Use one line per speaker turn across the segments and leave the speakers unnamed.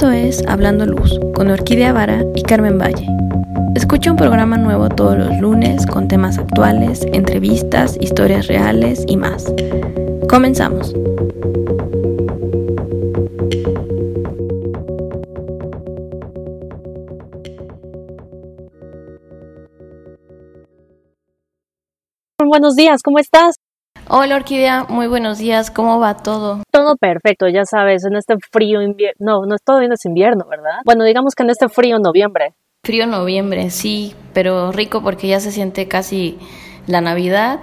Esto es Hablando Luz con Orquídea Vara y Carmen Valle. Escucha un programa nuevo todos los lunes con temas actuales, entrevistas, historias reales y más. Comenzamos.
Buenos días, ¿cómo estás?
Hola Orquídea, muy buenos días, ¿cómo va todo?
Todo perfecto, ya sabes, en este frío invierno, no, no es todo bien es invierno, ¿verdad? Bueno, digamos que en este frío noviembre.
Frío noviembre, sí, pero rico porque ya se siente casi la Navidad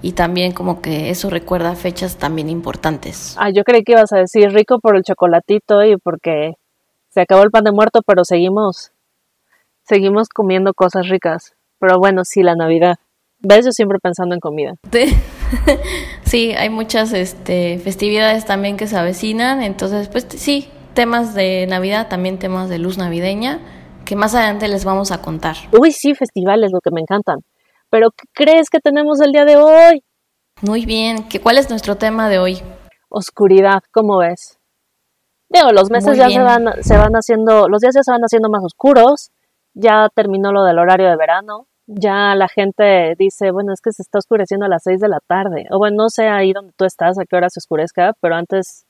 y también como que eso recuerda fechas también importantes.
Ah, yo creí que ibas a decir rico por el chocolatito y porque se acabó el pan de muerto, pero seguimos, seguimos comiendo cosas ricas. Pero bueno, sí, la Navidad. ¿Ves? Yo siempre pensando en comida.
sí, hay muchas este, festividades también que se avecinan, entonces pues sí, temas de Navidad, también temas de luz navideña, que más adelante les vamos a contar.
Uy, sí, festivales, lo que me encantan. Pero ¿qué crees que tenemos el día de hoy?
Muy bien, ¿Qué, ¿cuál es nuestro tema de hoy?
Oscuridad, ¿cómo ves? Digo, los meses ya se van, se van haciendo, los días ya se van haciendo más oscuros, ya terminó lo del horario de verano, ya la gente dice, bueno, es que se está oscureciendo a las 6 de la tarde. O bueno, no sé ahí donde tú estás, a qué hora se oscurezca, pero antes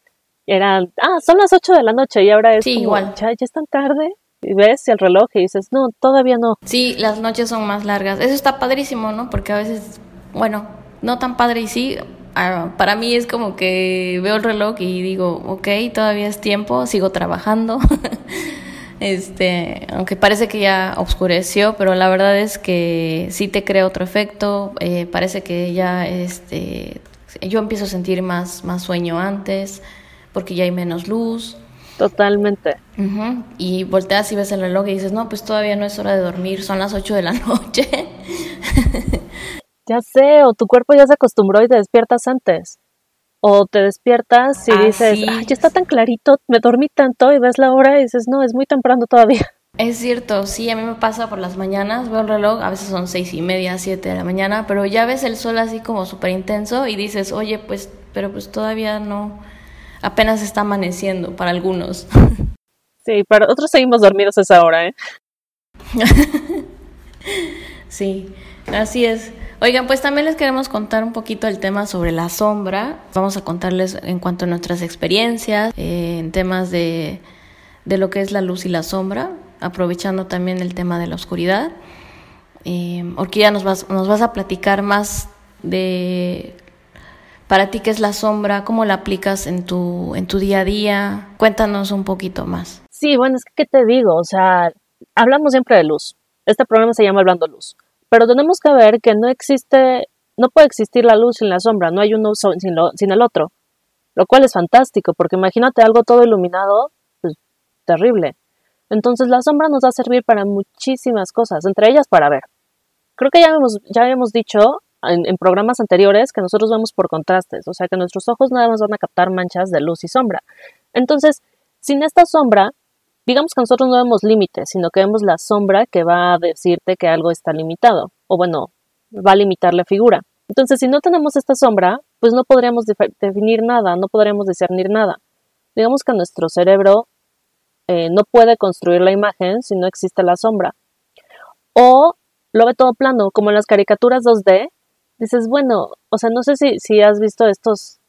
eran, ah, son las 8 de la noche y ahora es
sí, igual.
Ya, ya es tan tarde. Y ves el reloj y dices, no, todavía no.
Sí, las noches son más largas. Eso está padrísimo, ¿no? Porque a veces, bueno, no tan padre y sí, ah, para mí es como que veo el reloj y digo, ok, todavía es tiempo, sigo trabajando. Este, aunque parece que ya oscureció, pero la verdad es que sí te crea otro efecto. Eh, parece que ya este, yo empiezo a sentir más, más sueño antes, porque ya hay menos luz.
Totalmente.
Y volteas y ves el reloj y dices, no, pues todavía no es hora de dormir, son las 8 de la noche.
ya sé, o tu cuerpo ya se acostumbró y te despiertas antes. O te despiertas y dices, ya está tan clarito, me dormí tanto y ves la hora y dices, no, es muy temprano todavía.
Es cierto, sí, a mí me pasa por las mañanas, veo el reloj, a veces son seis y media, siete de la mañana, pero ya ves el sol así como súper intenso y dices, oye, pues, pero pues todavía no, apenas está amaneciendo para algunos.
Sí, para otros seguimos dormidos a esa hora, ¿eh?
sí, así es. Oigan, pues también les queremos contar un poquito el tema sobre la sombra. Vamos a contarles en cuanto a nuestras experiencias, eh, en temas de, de, lo que es la luz y la sombra, aprovechando también el tema de la oscuridad. Eh, Orquídea, nos vas, a platicar más de para ti qué es la sombra, cómo la aplicas en tu, en tu día a día. Cuéntanos un poquito más.
Sí, bueno, es que, ¿qué te digo? O sea, hablamos siempre de luz. Este programa se llama Hablando Luz. Pero tenemos que ver que no existe, no puede existir la luz sin la sombra, no hay uno sin, sin el otro. Lo cual es fantástico, porque imagínate algo todo iluminado, pues terrible. Entonces la sombra nos va a servir para muchísimas cosas, entre ellas para ver. Creo que ya hemos, ya habíamos dicho en, en, programas anteriores que nosotros vemos por contrastes, o sea que nuestros ojos nada más van a captar manchas de luz y sombra. Entonces, sin esta sombra, digamos que nosotros no vemos límites, sino que vemos la sombra que va a decirte que algo está limitado, o bueno, va a limitar la figura. Entonces, si no tenemos esta sombra, pues no podríamos definir nada, no podríamos discernir nada. Digamos que nuestro cerebro eh, no puede construir la imagen si no existe la sombra. O lo ve todo plano, como en las caricaturas 2D. Dices, bueno, o sea, no sé si, si has visto estos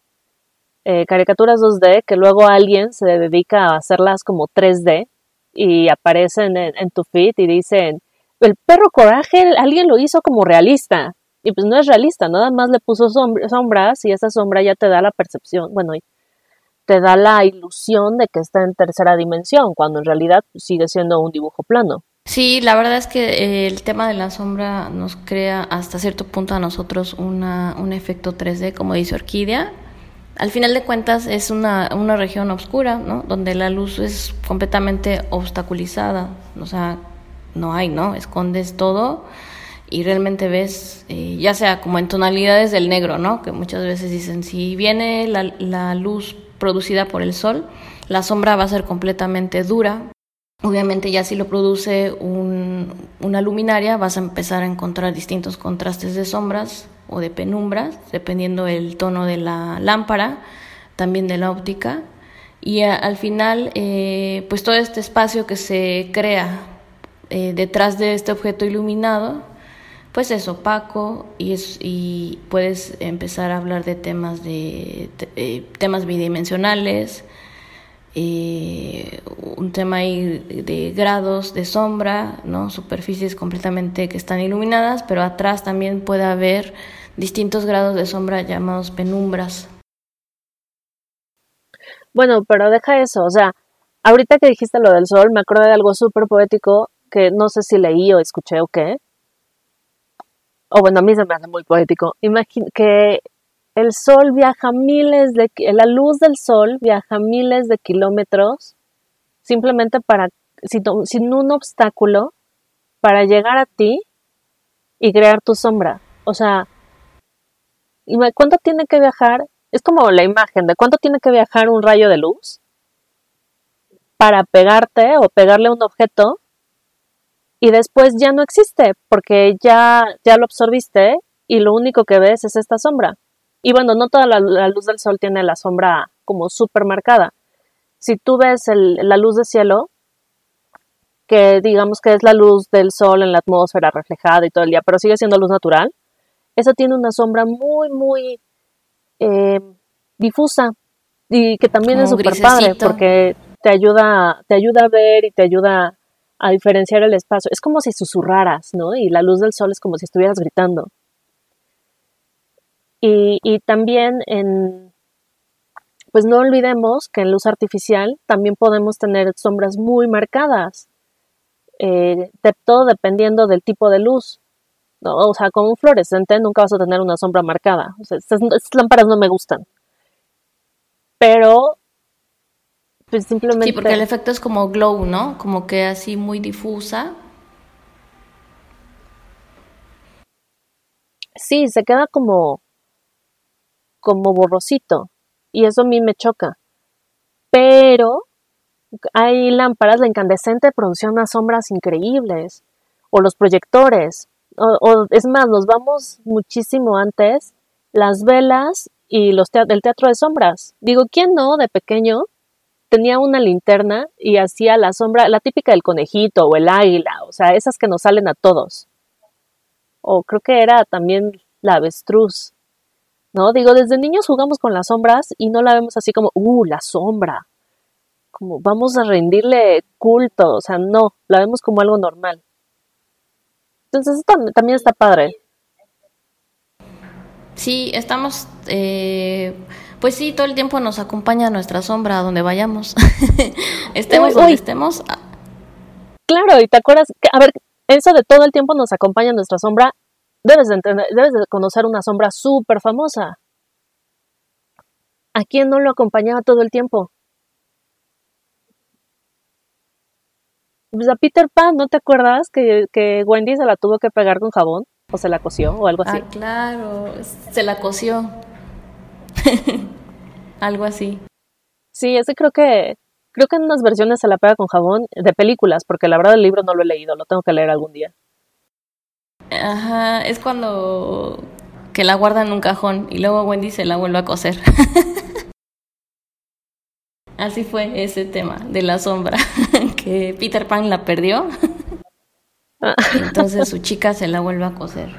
eh, caricaturas 2D que luego alguien se dedica a hacerlas como 3D y aparecen en, tu feed y dicen, el perro coraje, alguien lo hizo como realista. Y pues no es realista, nada más le puso sombras y esa sombra ya te da la percepción, bueno, te da la ilusión de que está en tercera dimensión, cuando en realidad sigue siendo un dibujo plano.
Sí, la verdad es que eh, el tema de la sombra nos crea hasta cierto punto a nosotros una, un efecto 3D, como dice Orquídea, al final de cuentas es una, una región oscura, ¿no? Donde la luz es completamente obstaculizada, o sea, no hay, ¿no? Escondes todo y realmente ves, eh, ya sea como en tonalidades del negro, ¿no? Que muchas veces dicen, si viene la, la luz producida por el sol, la sombra va a ser completamente dura. Obviamente ya si lo produce un, una luminaria vas a empezar a encontrar distintos contrastes de sombras o de penumbras, dependiendo el tono de la lámpara, también de la óptica. Y al final, eh, pues todo este espacio que se crea eh, detrás de este objeto iluminado, pues es opaco y, es, y puedes empezar a hablar de temas, de, eh, temas bidimensionales, un tema ahí de grados de sombra, ¿no? superficies completamente que están iluminadas, pero atrás también puede haber distintos grados de sombra llamados penumbras.
Bueno, pero deja eso, o sea, ahorita que dijiste lo del sol, me acuerdo de algo súper poético que no sé si leí o escuché o qué. O bueno, a mí se me hace muy poético. Imagina que el sol viaja miles de, la luz del sol viaja miles de kilómetros simplemente para, sin, sin un obstáculo, para llegar a ti y crear tu sombra. O sea, ¿cuánto tiene que viajar es como la imagen de cuánto tiene que viajar un rayo de luz para pegarte o pegarle a un objeto y después ya no existe porque ya, ya lo absorbiste y lo único que ves es esta sombra. Y bueno, no toda la, luz del sol tiene la sombra como súper marcada. Si tú ves la luz del cielo, que digamos que es la luz del sol en la atmósfera reflejada y todo el día, pero sigue siendo luz natural, eso tiene una sombra muy, muy eh, difusa y que también es súper padre porque te ayuda, te ayuda a ver y te ayuda a diferenciar el espacio. Es como si susurraras, ¿no? Y la luz del sol es como si estuvieras gritando. Y, y también en, pues no olvidemos que en luz artificial también podemos tener sombras muy marcadas, eh, todo dependiendo del tipo de luz. ¿No? O sea, con un fluorescente nunca vas a tener una sombra marcada. O sea, estas, lámparas no me gustan. Pero, pues simplemente...
Sí, porque el efecto es como glow, ¿no? Como que así muy difusa.
Sí, se queda como, como borrosito. Y eso a mí me choca. Pero hay lámparas, la incandescente produce unas sombras increíbles. O los proyectores o, es más, nos vamos muchísimo antes, las velas y los el teatro de sombras. Digo, ¿quién no de pequeño tenía una linterna y hacía la sombra, la típica del conejito o el águila, o sea, esas que nos salen a todos? O creo que era también la avestruz. ¿No? Digo, desde niños jugamos con las sombras y no la vemos así como, uh, la sombra. Como vamos a rendirle culto, o sea, no, la vemos como algo normal. Entonces también está padre.
Sí, estamos, eh, pues sí, todo el tiempo nos acompaña nuestra sombra a donde vayamos. estemos donde estemos. Ah.
Claro, y te acuerdas, que, a ver, eso de todo el tiempo nos acompaña nuestra sombra, debes de, entender, debes de conocer una sombra súper famosa. ¿A quién no lo acompañaba todo el tiempo? Pues a Peter Pan, ¿no te acuerdas que, que Wendy se la tuvo que pegar con jabón? ¿O se la coció o algo así?
Ah, claro, se la coció. algo así.
Sí, ese creo que creo que en unas versiones se la pega con jabón de películas, porque la verdad el libro no lo he leído, lo tengo que leer algún día.
Ajá, es cuando que la guarda en un cajón y luego Wendy se la vuelve a coser. Así fue ese tema de la sombra, que Peter Pan la perdió. entonces su chica se la vuelve a coser.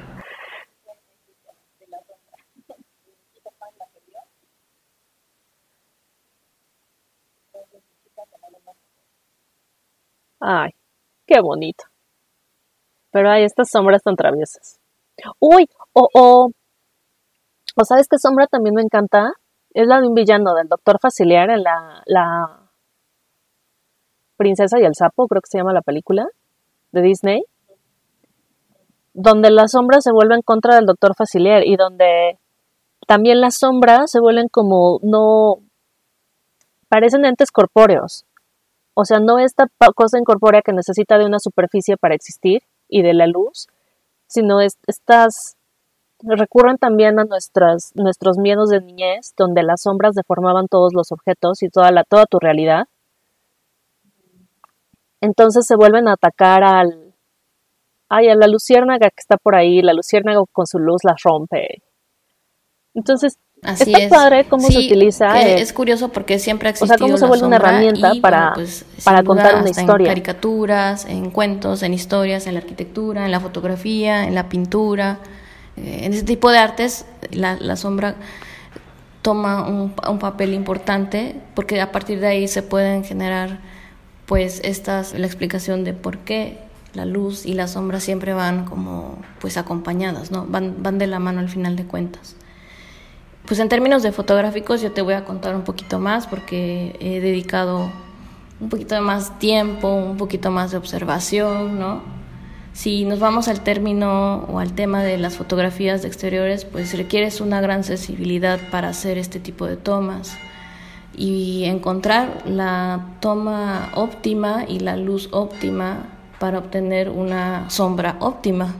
Ay, qué bonito. Pero hay estas sombras tan traviesas. Uy, o, o, o sabes qué sombra también me encanta, es la de un villano del doctor Faciliar en la, la Princesa y el Sapo, creo que se llama la película de Disney, donde las sombras se vuelven contra del doctor Facilier y donde también las sombras se vuelven como no parecen entes corpóreos. O sea, no esta cosa incorpórea que necesita de una superficie para existir y de la luz, sino estas recurren también a nuestras, nuestros miedos de niñez, donde las sombras deformaban todos los objetos y toda, la, toda tu realidad. Entonces se vuelven a atacar al, ay, a la luciérnaga que está por ahí, la luciérnaga con su luz las rompe. Entonces,
Así
Está padre cómo se utiliza.
es curioso porque siempre ha existido.
O sea, cómo se vuelve una herramienta para,
pues,
para contar una historia.
En caricaturas, en cuentos, en historias, en la arquitectura, en la fotografía, en la pintura. Eh, en ese tipo de artes, la, la sombra toma un, un, papel importante porque a partir de ahí se pueden generar, pues, estas, la explicación de por qué la luz y la sombra siempre van como, pues, acompañadas, ¿no? Van, van de la mano al final de cuentas. Pues en términos de fotográficos yo te voy a contar un poquito más porque he dedicado un poquito más tiempo, un poquito más de observación, ¿no? Si nos vamos al término o al tema de las fotografías de exteriores, pues requieres una gran sensibilidad para hacer este tipo de tomas y encontrar la toma óptima y la luz óptima para obtener una sombra óptima.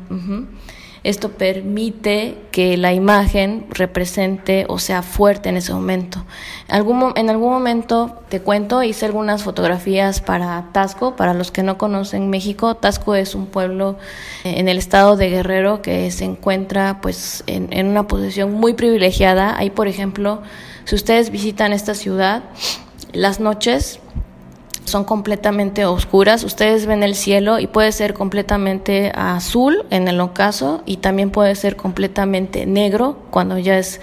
Esto permite que la imagen represente o sea fuerte en ese momento. en algún momento, te cuento, hice algunas fotografías para Tasco. Para los que no conocen México, Tasco es un pueblo eh, en el estado de Guerrero que se encuentra pues en, en una posición muy privilegiada. Ahí, por ejemplo, si ustedes visitan esta ciudad, las noches son completamente oscuras. Ustedes ven el cielo y puede ser completamente azul en el ocaso y también puede ser completamente negro cuando ya es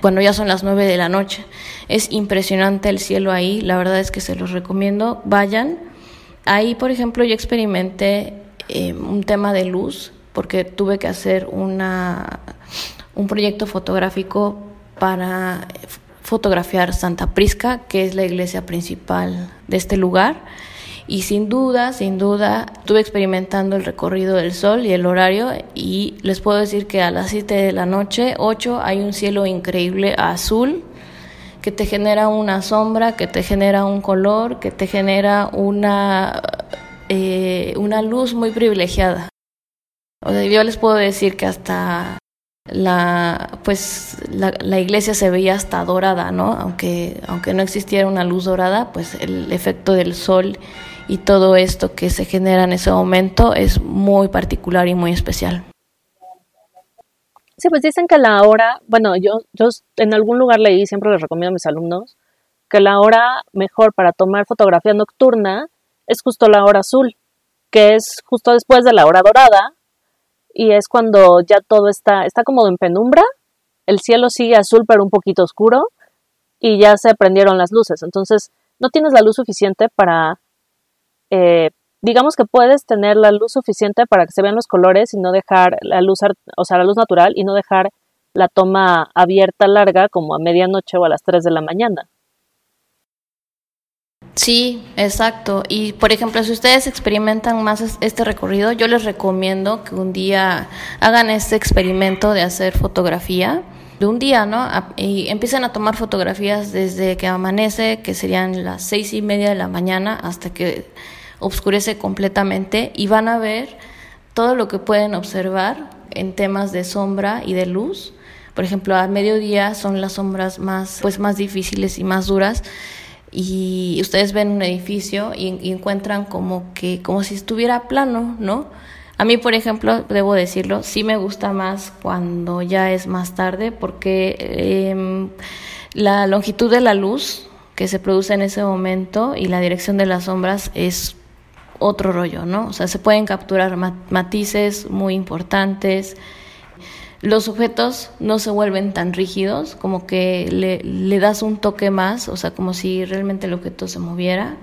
cuando ya son las nueve de la noche. Es impresionante el cielo ahí, la verdad es que se los recomiendo, vayan. Ahí, por ejemplo, yo experimenté eh, un tema de luz porque tuve que hacer una, un proyecto fotográfico para fotografiar Santa Prisca, que es la iglesia principal de este lugar. Y sin duda, sin duda, estuve experimentando el recorrido del sol y el horario y les puedo decir que a las 7 de la noche, 8, hay un cielo increíble azul que te genera una sombra, que te genera un color, que te genera una, eh, una luz muy privilegiada. O sea, yo les puedo decir que hasta la pues la, iglesia se veía hasta dorada, ¿no? Aunque aunque no existiera una luz dorada, pues el efecto del sol y todo esto que se genera en ese momento es muy particular y muy especial.
Sí, pues dicen que la hora, bueno, yo yo en algún lugar leí, siempre les recomiendo a mis alumnos, que la hora mejor para tomar fotografía nocturna es justo la hora azul, que es justo después de la hora dorada y es cuando ya todo está, está como en penumbra, el cielo sigue azul pero un poquito oscuro y ya se prendieron las luces. Entonces no tienes la luz suficiente para, eh, digamos que puedes tener la luz suficiente para que se vean los colores y no dejar la luz, o sea, la luz natural y no dejar la toma abierta larga como a medianoche o a las 3 de la mañana.
Sí, exacto. Y por ejemplo, si ustedes experimentan más este recorrido, yo les recomiendo que un día hagan este experimento de hacer fotografía de un día, ¿no? Y empiecen a tomar fotografías desde que amanece, que serían las seis y media de la mañana, hasta que oscurece completamente, y van a ver todo lo que pueden observar en temas de sombra y de luz. Por ejemplo, a mediodía son las sombras más, pues, más difíciles y más duras y ustedes ven un edificio y, encuentran como que como si estuviera plano, ¿no? A mí, por ejemplo, debo decirlo, sí me gusta más cuando ya es más tarde porque em, la longitud de la luz que se produce en ese momento y la dirección de las sombras es otro rollo, ¿no? O sea, se pueden capturar matices muy importantes los objetos no se vuelven tan rígidos, como que le, le, das un toque más, o sea, como si realmente el objeto se moviera.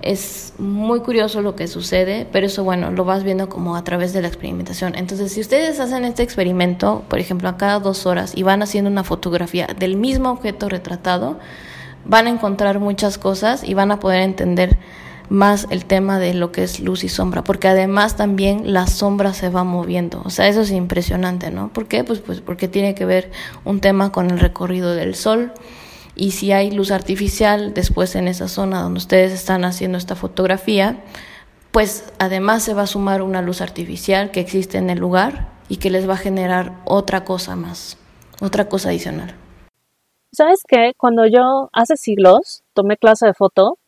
Es muy curioso lo que sucede, pero eso, bueno, lo vas viendo como a través de la experimentación. Entonces, si ustedes hacen este experimento, por ejemplo, a cada dos horas y van haciendo una fotografía del mismo objeto retratado, van a encontrar muchas cosas y van a poder entender más el tema de lo que es luz y sombra, porque además también la sombra se va moviendo, o sea, eso es impresionante, ¿no? ¿Por qué? Pues, pues porque tiene que ver un tema con el recorrido del sol y si hay luz artificial después en esa zona donde ustedes están haciendo esta fotografía, pues además se va a sumar una luz artificial que existe en el lugar y que les va a generar otra cosa más, otra cosa adicional.
¿Sabes qué? Cuando yo hace siglos tomé clase de foto,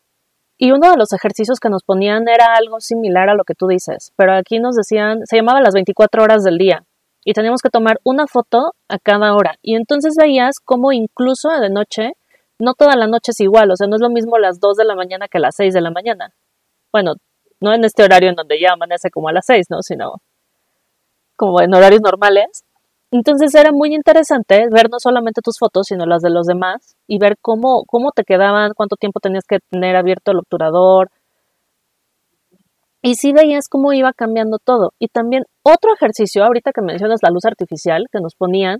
y uno de los ejercicios que nos ponían era algo similar a lo que tú dices, pero aquí nos decían, se llamaba las 24 horas del día. y teníamos que tomar una foto a cada hora. Y entonces veías cómo incluso de noche, no toda la noche es igual, o sea, no es lo mismo las 2 de la mañana que las 6 de la mañana. Bueno, no en este horario en donde ya amanece como a las 6, ¿no? Sino como en horarios normales. Entonces era muy interesante ver no solamente tus fotos, sino las de los demás y ver cómo, cómo te quedaban, cuánto tiempo tenías que tener abierto el obturador, y sí veías cómo iba cambiando todo. Y también otro ejercicio, ahorita que mencionas la luz artificial que nos ponían,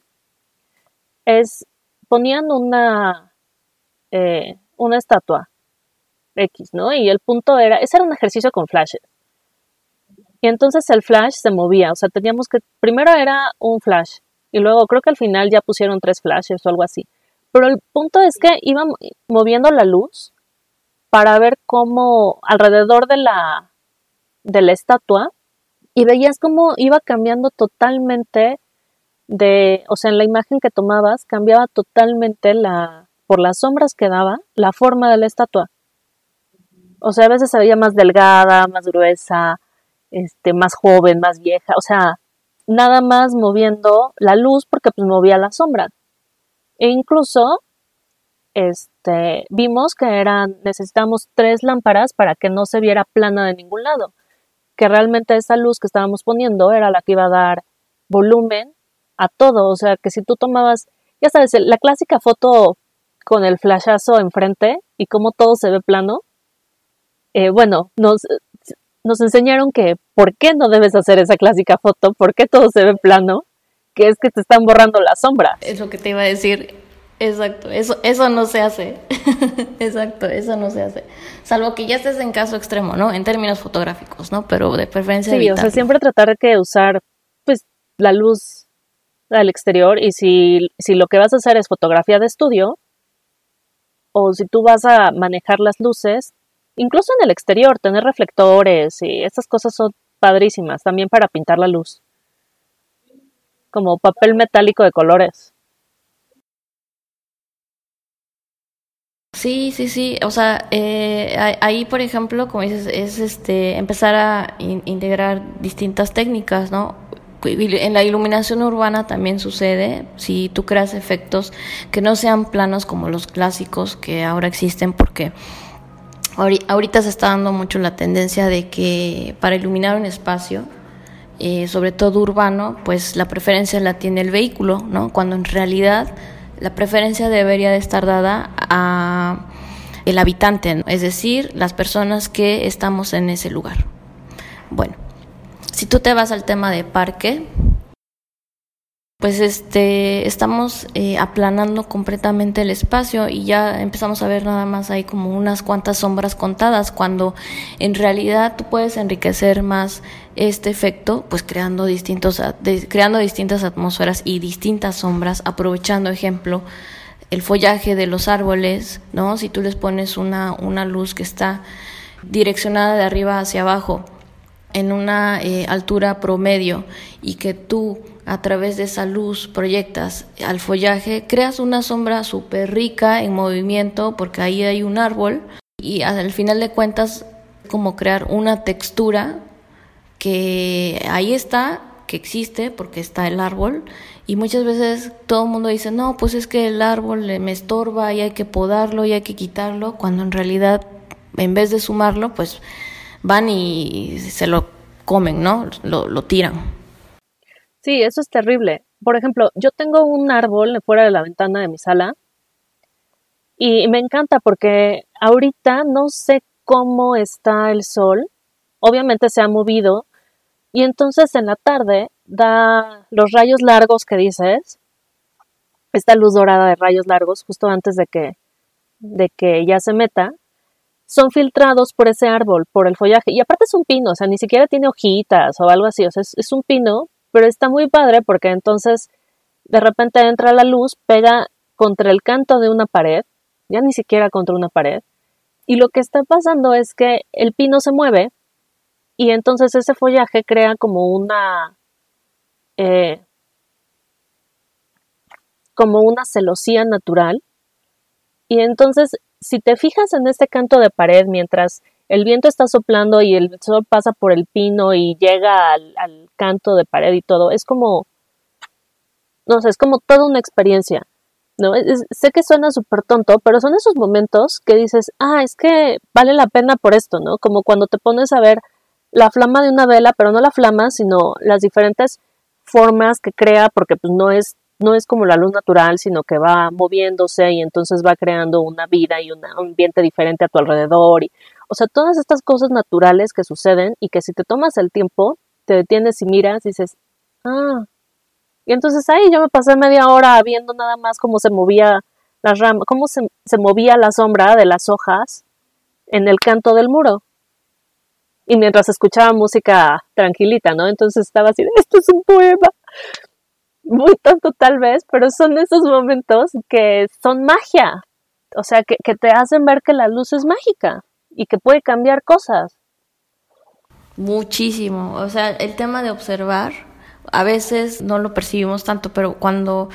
es, ponían una, eh, una estatua X, ¿no? Y el punto era, ese era un ejercicio con flashes. Y entonces el flash se movía, o sea, teníamos que, primero era un flash, y luego creo que al final ya pusieron tres flashes o algo así. Pero el punto es que iban moviendo la luz para ver cómo alrededor de la, de la estatua y veías cómo iba cambiando totalmente de, o sea, en la imagen que tomabas cambiaba totalmente la, por las sombras que daba, la forma de la estatua. O sea, a veces se veía más delgada, más gruesa, este, más joven, más vieja, o sea, nada más moviendo la luz porque pues movía la sombra. E incluso este, vimos que eran, necesitamos tres lámparas para que no se viera plana de ningún lado que realmente esa luz que estábamos poniendo era la que iba a dar volumen a todo. O sea, que si tú tomabas, ya sabes, la clásica foto con el flashazo enfrente y cómo todo se ve plano, eh, bueno, nos, nos enseñaron que por qué no debes hacer esa clásica foto, por qué todo se ve plano, que es que te están borrando la sombra.
Es lo que te iba a decir. Exacto, eso, eso no se hace. Exacto, eso no se hace. Salvo que ya estés en caso extremo, ¿no? En términos fotográficos, ¿no? Pero de preferencia.
Sí, o sea, siempre tratar de usar, pues, la luz al exterior y si, si lo que vas a hacer es fotografía de estudio, o si tú vas a manejar las luces, incluso en el exterior, tener reflectores y estas cosas son padrísimas, también para pintar la luz. Como papel metálico de colores.
Sí, sí, sí. O sea, eh, ahí, por ejemplo, como dices, es este empezar a integrar distintas técnicas, ¿no? En la iluminación urbana también sucede, si tú creas efectos que no sean planos como los clásicos que ahora existen, porque ahorita se está dando mucho la tendencia de que para iluminar un espacio, eh, sobre todo urbano, pues la preferencia la tiene el vehículo, ¿no? Cuando en realidad la preferencia debería de estar dada a el habitante, es decir, las personas que estamos en ese lugar. Bueno, si tú te vas al tema de parque, pues este estamos eh, aplanando completamente el espacio y ya empezamos a ver nada más hay como unas cuantas sombras contadas cuando en realidad tú puedes enriquecer más este efecto pues creando distintos creando distintas atmósferas y distintas sombras aprovechando ejemplo el follaje de los árboles no si tú les pones una una luz que está direccionada de arriba hacia abajo en una eh, altura promedio y que tú a través de esa luz proyectas al follaje, creas una sombra súper rica en movimiento porque ahí hay un árbol y al final de cuentas como crear una textura que ahí está, que existe porque está el árbol y muchas veces todo el mundo dice, no, pues es que el árbol me estorba y hay que podarlo y hay que quitarlo, cuando en realidad en vez de sumarlo, pues van y se lo comen, ¿no? Lo, lo tiran.
Sí, eso es terrible. Por ejemplo, yo tengo un árbol fuera de la ventana de mi sala y me encanta porque ahorita no sé cómo está el sol. Obviamente se ha movido y entonces en la tarde da los rayos largos que dices, esta luz dorada de rayos largos justo antes de que, de que ya se meta, son filtrados por ese árbol, por el follaje. Y aparte es un pino, o sea, ni siquiera tiene hojitas o algo así, o sea, es un pino pero está muy padre porque entonces de repente entra la luz, pega contra el canto de una pared, ya ni siquiera contra una pared, y lo que está pasando es que el pino se mueve y entonces ese follaje crea como una eh, como una celosía natural y entonces si te fijas en este canto de pared mientras el viento está soplando y el sol pasa por el pino y llega al, canto de pared y todo. Es como, no sé, es como toda una experiencia. ¿no? sé que suena súper tonto, pero son esos momentos que dices, ah, es que vale la pena por esto, ¿no? Como cuando te pones a ver la flama de una vela, pero no la flama, sino las diferentes formas que crea, porque pues no es, no es como la luz natural, sino que va moviéndose y entonces va creando una vida y un ambiente diferente a tu alrededor. Y, o sea, todas estas cosas naturales que suceden y que si te tomas el tiempo, te detienes y miras y dices, ah, y entonces ahí yo me pasé media hora viendo nada más cómo se movía la rama, cómo se, se movía la sombra de las hojas en el canto del muro. Y mientras escuchaba música tranquilita, ¿no? Entonces estaba así, esto es un poema. Muy tonto tal vez, pero son esos momentos que son magia. O sea, que, que te hacen ver que la luz es mágica y que puede cambiar cosas.
Muchísimo. O sea, el tema de observar a veces no lo percibimos tanto, pero cuando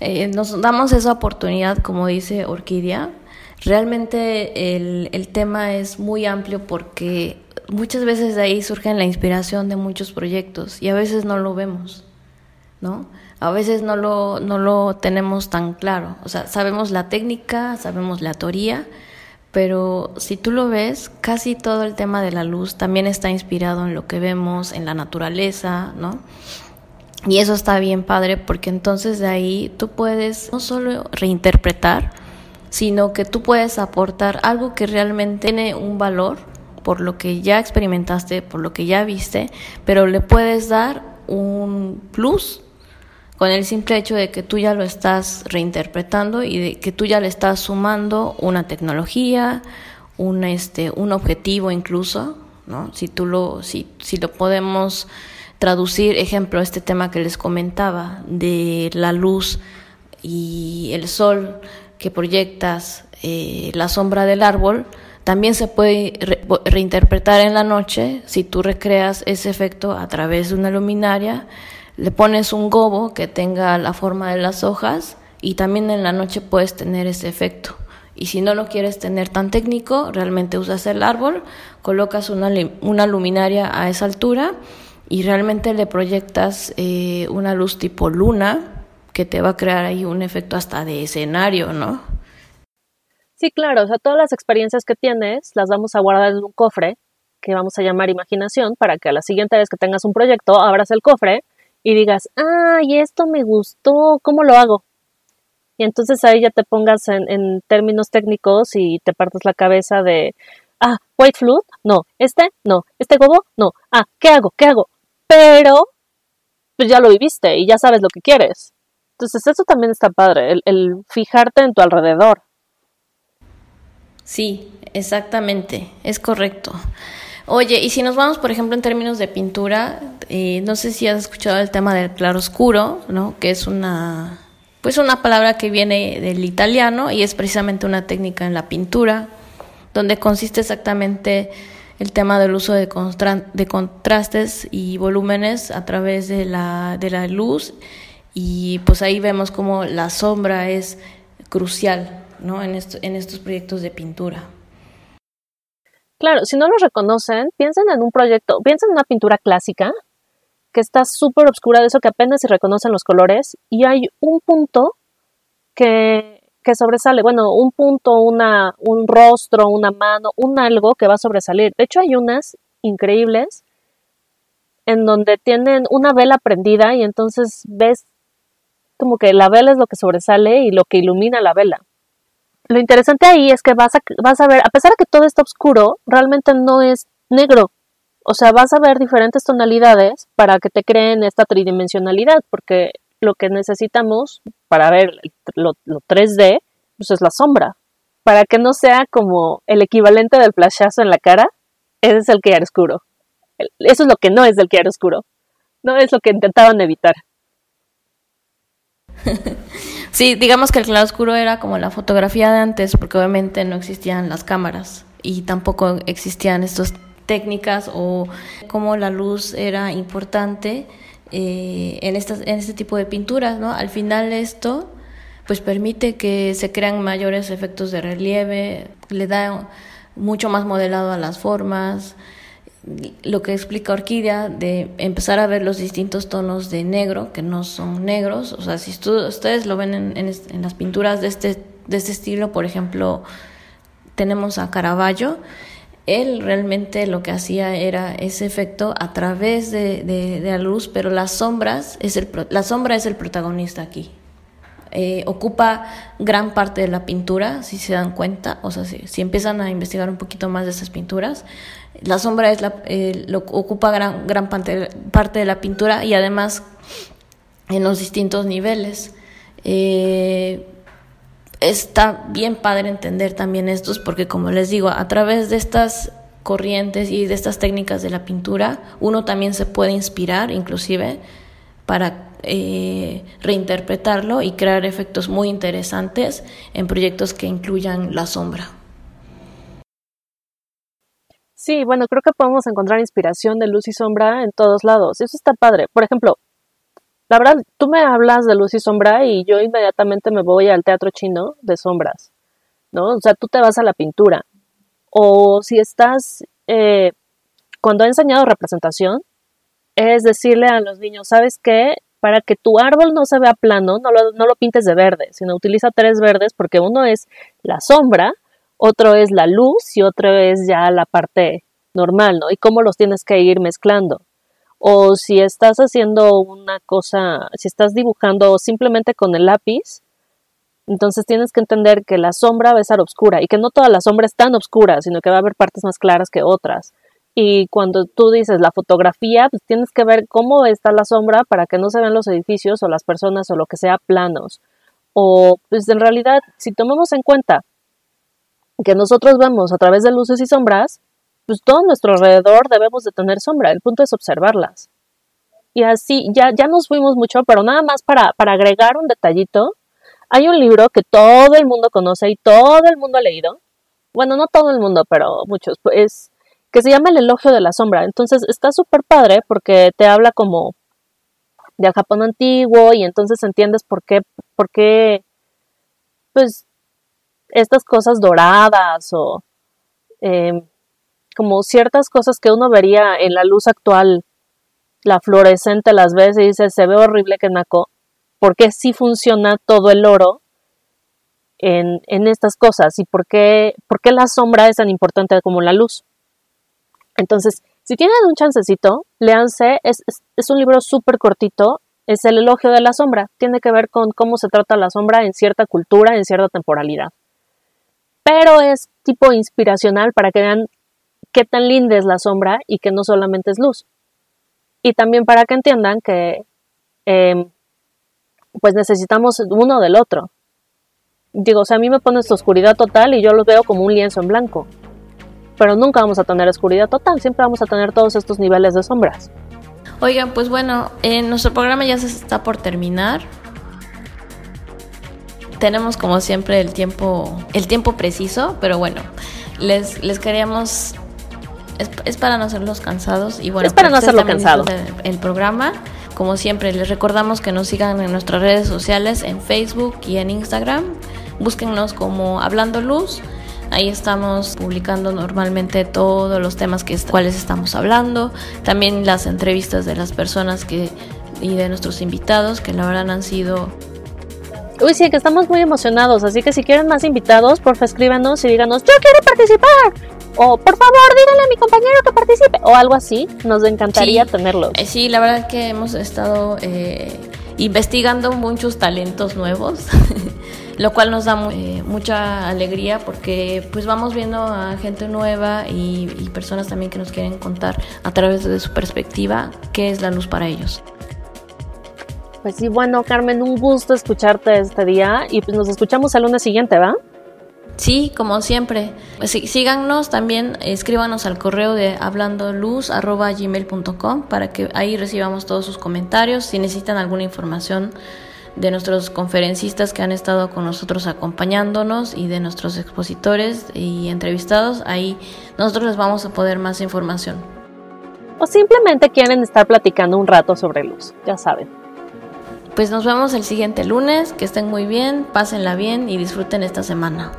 eh, nos damos esa oportunidad, como dice Orquídea, realmente el, el tema es muy amplio porque muchas veces de ahí surge la inspiración de muchos proyectos y a veces no lo vemos, ¿no? A veces no lo, no lo tenemos tan claro. O sea, sabemos la técnica, sabemos la teoría, pero si tú lo ves, casi todo el tema de la luz también está inspirado en lo que vemos, en la naturaleza, ¿no? Y eso está bien padre porque entonces de ahí tú puedes no solo reinterpretar, sino que tú puedes aportar algo que realmente tiene un valor por lo que ya experimentaste, por lo que ya viste, pero le puedes dar un plus con el simple hecho de que tú ya lo estás reinterpretando y de que tú ya le estás sumando una tecnología, un este un objetivo incluso, ¿no? Si tú lo si si lo podemos traducir, ejemplo, este tema que les comentaba de la luz y el sol que proyectas eh, la sombra del árbol, también se puede reinterpretar en la noche si tú recreas ese efecto a través de una luminaria, le pones un gobo que tenga la forma de las hojas y también en la noche puedes tener ese efecto. Y si no lo quieres tener tan técnico, realmente usas el árbol, colocas una, una luminaria a esa altura y realmente le proyectas eh, una luz tipo luna que te va a crear ahí un efecto hasta de escenario, ¿no?
Sí, claro, o sea, todas las experiencias que tienes las vamos a guardar en un cofre que vamos a llamar imaginación para que a la siguiente vez que tengas un proyecto abras el cofre y digas, ay, esto me gustó, ¿cómo lo hago? Y entonces ahí ya te pongas en, en términos técnicos y te partes la cabeza de, ah, white flute, no, este, no, este gobo, no, ah, ¿qué hago? ¿Qué hago? pero pues ya lo viviste y ya sabes lo que quieres. Entonces eso también está padre, el, fijarte en tu alrededor.
Sí, exactamente, es correcto. Oye, y si nos vamos, por ejemplo, en términos de pintura, eh, no sé si has escuchado el tema del claroscuro, ¿no? Que es una, pues una palabra que viene del italiano y es precisamente una técnica en la pintura, donde consiste exactamente el tema del uso de, contrastes y volúmenes a través de la, de la luz y pues ahí vemos como la sombra es crucial ¿no? en, en estos proyectos de pintura.
Claro, si no lo reconocen, piensen en un proyecto, piensen en una pintura clásica que está súper oscura, de eso que apenas se reconocen los colores, y hay un punto que que sobresale, bueno, un punto, una, un rostro, una mano, un algo que va a sobresalir. De hecho, hay unas increíbles en donde tienen una vela prendida y entonces ves como que la vela es lo que sobresale y lo que ilumina la vela. Lo interesante ahí es que vas a, vas a ver, a pesar de que todo está oscuro, realmente no es negro. O sea, vas a ver diferentes tonalidades para que te creen esta tridimensionalidad, porque lo que necesitamos para ver lo, 3D, pues es la sombra. Para que no sea como el equivalente del flashazo en la cara, ese es el oscuro. Eso es lo que no es del oscuro. No es lo que intentaban evitar.
Sí, digamos que el claroscuro era como la fotografía de antes, porque obviamente no existían las cámaras y tampoco existían estas técnicas o como la luz era importante eh, en, estas, en este tipo de pinturas, ¿no? Al final esto pues permite que se crean mayores efectos de relieve, le da mucho más modelado a las formas lo que explica Orquídea de empezar a ver los distintos tonos de negro que no son negros. O sea, si ustedes lo ven en, en, las pinturas de este, de este estilo, por ejemplo, tenemos a Caravaggio. Él realmente lo que hacía era ese efecto a través de, de, de la luz, pero las sombras es el, la sombra es el protagonista aquí. Eh, ocupa gran parte de la pintura, si se dan cuenta, o sea, si, si, empiezan a investigar un poquito más de esas pinturas, la sombra es la, eh, lo, ocupa gran, gran parte, parte, de la pintura y además en los distintos niveles. Eh, está bien padre entender también estos porque como les digo, a través de estas corrientes y de estas técnicas de la pintura, uno también se puede inspirar inclusive para eh, reinterpretarlo y crear efectos muy interesantes en proyectos que incluyan la sombra.
Sí, bueno, creo que podemos encontrar inspiración de luz y sombra en todos lados. Eso está padre. Por ejemplo, la verdad, tú me hablas de luz y sombra y yo inmediatamente me voy al teatro chino de sombras, ¿no? O sea, tú te vas a la pintura. O si estás, eh, cuando he enseñado representación, es decirle a los niños, ¿sabes qué? Para que tu árbol no se vea plano, no lo, pintes de verde, sino utiliza tres verdes porque uno es la sombra, otro es la luz y otro es ya la parte normal, ¿no? Y cómo los tienes que ir mezclando. O si estás haciendo una cosa, si estás dibujando simplemente con el lápiz, entonces tienes que entender que la sombra va a estar oscura y que no toda la sombra es tan oscura, sino que va a haber partes más claras que otras. Y cuando tú dices la fotografía, pues tienes que ver cómo está la sombra para que no se vean los edificios o las personas o lo que sea planos. O pues en realidad, si tomamos en cuenta que nosotros vemos a través de luces y sombras, pues todo nuestro alrededor debemos de tener sombra. El punto es observarlas. Y así, ya, ya nos fuimos mucho, pero nada más para, para agregar un detallito, hay un libro que todo el mundo conoce y todo el mundo ha leído. Bueno, no todo el mundo, pero muchos. Es que se llama El elogio de la sombra. Entonces está súper padre porque te habla como del Japón antiguo y entonces entiendes por qué, por qué, pues, estas cosas doradas o em, como ciertas cosas que uno vería en la luz actual, la fluorescente las ves y dices, se ve horrible que naco, porque sí funciona todo el oro en, en estas cosas y por qué, por qué la sombra es tan importante como la luz. Entonces, si tienen un chancecito, léanse, es, es, un libro súper cortito, es el elogio de la sombra, tiene que ver con cómo se trata la sombra en cierta cultura, en cierta temporalidad. Pero es tipo inspiracional para que vean qué tan linda es la sombra y que no solamente es luz. Y también para que entiendan que em, pues necesitamos uno del otro. Digo, o sea, a mí me pone esta oscuridad total y yo lo veo como un lienzo en blanco pero nunca vamos a tener oscuridad total, siempre vamos a tener todos estos niveles de sombras.
Oigan, pues bueno, en nuestro programa ya se está por terminar. Tenemos como siempre el tiempo, el tiempo preciso, pero bueno, les, les queríamos es, para no hacerlos cansados y bueno,
es para no hacerlo cansado.
El, programa, como siempre, les recordamos que nos sigan en nuestras redes sociales, en Facebook y en Instagram. Búsquennos como Hablando Luz. Ahí estamos publicando normalmente todos los temas que cuales estamos hablando, también las entrevistas de las personas que y de nuestros invitados que la verdad han sido
Uy, sí, que estamos muy emocionados, así que si quieren más invitados, porfa escríbanos y díganos, yo quiero participar. O por favor, díganle a mi compañero que participe. O algo así, nos encantaría tenerlos.
Eh, sí, la verdad que hemos estado eh, investigando muchos talentos nuevos. lo cual nos da eh, mucha alegría porque pues vamos viendo a gente nueva y, personas también que nos quieren contar a través de su perspectiva qué es la luz para ellos.
Pues sí, bueno, Carmen, un gusto escucharte este día y pues nos escuchamos el lunes siguiente, ¿va?
Sí, como siempre. Pues síganos también, escríbanos al correo de hablandoluz.gmail.com para que ahí recibamos todos sus comentarios. Si necesitan alguna información de nuestros conferencistas que han estado con nosotros acompañándonos y de nuestros expositores y entrevistados, ahí nosotros les vamos a poder más información.
O simplemente quieren estar platicando un rato sobre luz, ya saben.
Pues nos vemos el siguiente lunes, que estén muy bien, pásenla bien y disfruten esta semana.